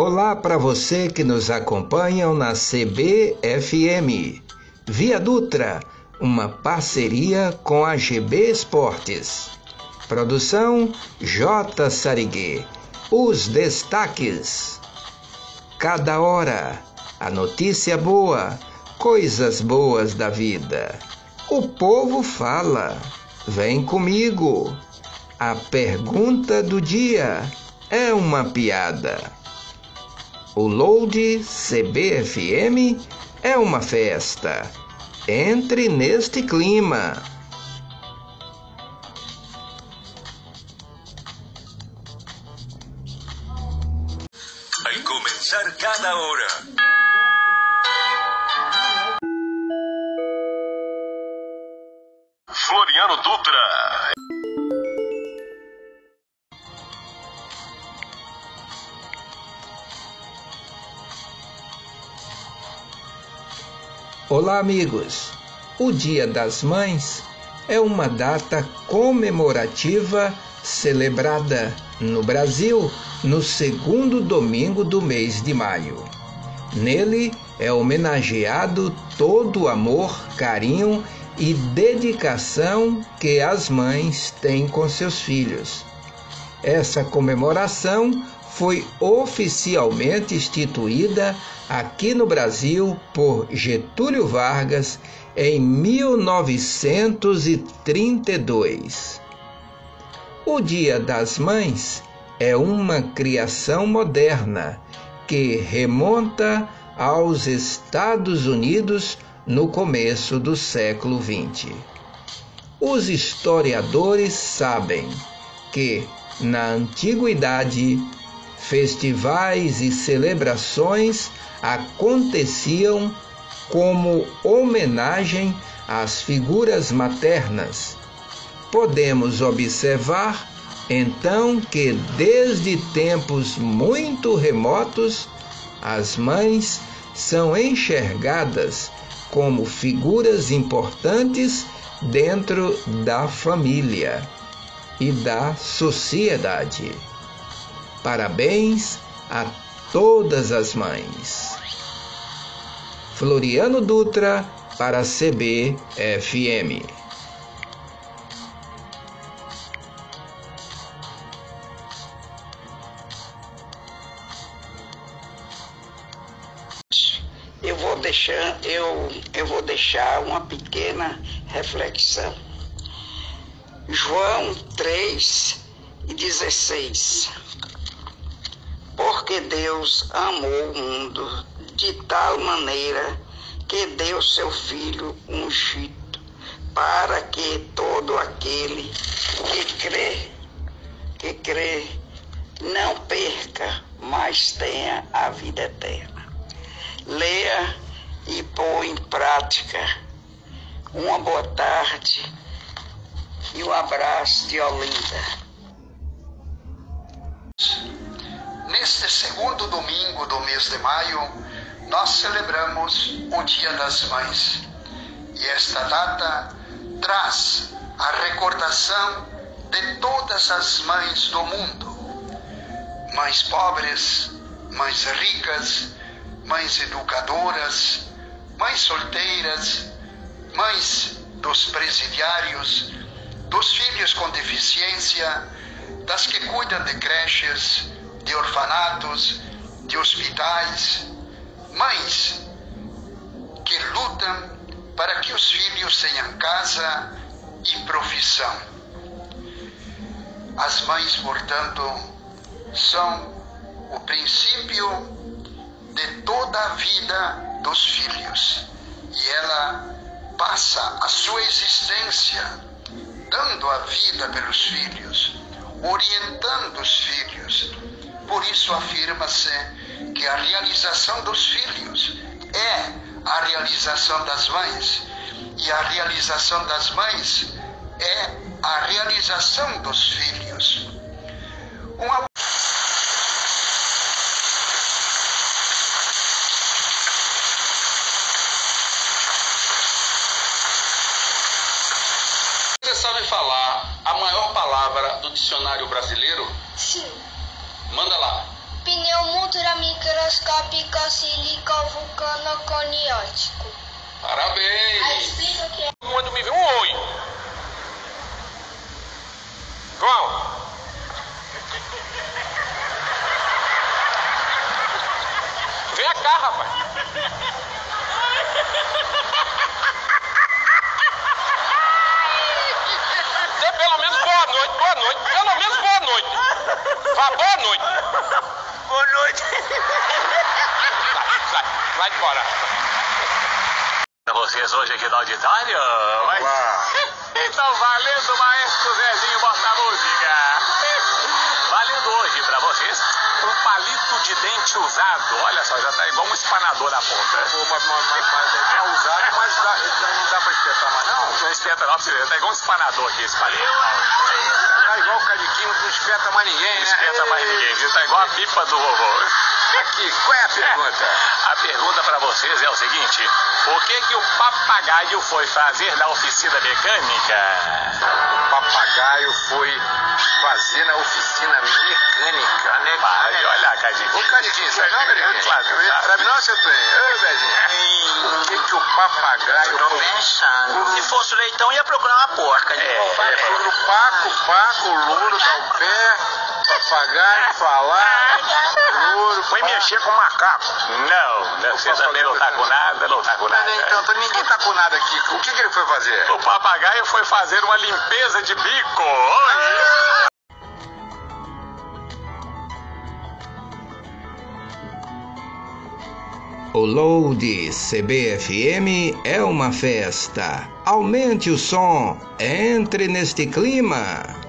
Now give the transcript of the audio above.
Olá para você que nos acompanha na CBFM. Via Dutra, uma parceria com a GB Esportes. Produção J. Sariguê. Os destaques. Cada hora, a notícia boa, coisas boas da vida. O povo fala. Vem comigo. A pergunta do dia é uma piada. O Load CBFM é uma festa. Entre neste clima. Al comenzar cada hora. Olá, amigos! O Dia das Mães é uma data comemorativa celebrada no Brasil no segundo domingo do mês de maio. Nele é homenageado todo o amor, carinho e dedicação que as mães têm com seus filhos. Essa comemoração foi oficialmente instituída aqui no Brasil por Getúlio Vargas em 1932. O Dia das Mães é uma criação moderna que remonta aos Estados Unidos no começo do século XX. Os historiadores sabem que, na antiguidade, festivais e celebrações aconteciam como homenagem às figuras maternas. Podemos observar então que desde tempos muito remotos as mães são enxergadas como figuras importantes dentro da família e da sociedade. Parabéns a todas as mães. Floriano Dutra para CBFM. Eu vou deixar, eu, eu vou deixar uma pequena reflexão. João 3 e 16 porque Deus amou o mundo de tal maneira que deu seu Filho ungido, para que todo aquele que crê, que crê, não perca, mas tenha a vida eterna. Leia e põe em prática. Uma boa tarde e um abraço de Olinda. Neste segundo domingo do mês de maio, nós celebramos o Dia das Mães. E esta data traz a recordação de todas as mães do mundo. Mães pobres, mães ricas, mães educadoras, mães solteiras, mães dos presidiários, dos filhos com deficiência, das que cuidam de creches, de orfanatos, de hospitais, mães que lutam para que os filhos tenham casa e profissão. As mães, portanto, são o princípio de toda a vida dos filhos e ela passa a sua existência dando a vida pelos filhos, orientando os filhos, por isso afirma-se que a realização dos filhos é a realização das mães, e a realização das mães é a realização dos filhos. Uma Você sabe falar a maior palavra do dicionário brasileiro? Sim. Manda lá. pneu motor microscópico sílico-vulcano-coniótico. Parabéns! Explica o que é. Quando me um oi. João. Vem cá, rapaz. Dê pelo menos boa noite, boa noite. Pelo menos boa noite. Vá, boa noite. Boa noite. Vai, vai, vai embora. Vocês hoje aqui no auditório? Vai. Então, valendo, maestro Zezinho, bota a música. Valendo hoje pra vocês um palito de dente usado. Olha só, já tá igual um espanador na ponta. Mas, mas, mas, mas é usado, mas dá, não dá pra espetar mais não? Não espeta não, pra você ver. Tá igual um espanador aqui esse palito. Igual o cadiquinho, não espeta mais ninguém, Não né? espeta mais ninguém, viu? Tá igual a pipa do vovô. Aqui, qual é a pergunta? A pergunta pra vocês é o seguinte: o que que o papagaio foi fazer na oficina mecânica? O papagaio foi fazer na oficina mecânica, né? Vai, olha, Cadinho. Ô, Cadiquinho, sabe não, Cadiquinho? Claro, sabe. Sabe não, seu Tonho? Ô, Bezinho. O que que o papagaio Tô foi... pensando. Se fosse leitão, ia procurar uma porca. né? É, É, Paco, Paco, Louro, dar o pé, papagaio, falar, Louro, Foi mexer com macaco. Não, não, você também não tá com nada, não tá com nada. então, então, ninguém tá com nada aqui. O que, que ele foi fazer? O papagaio foi fazer uma limpeza de bico. Oi. O load CBFM é uma festa. Aumente o som, entre neste clima.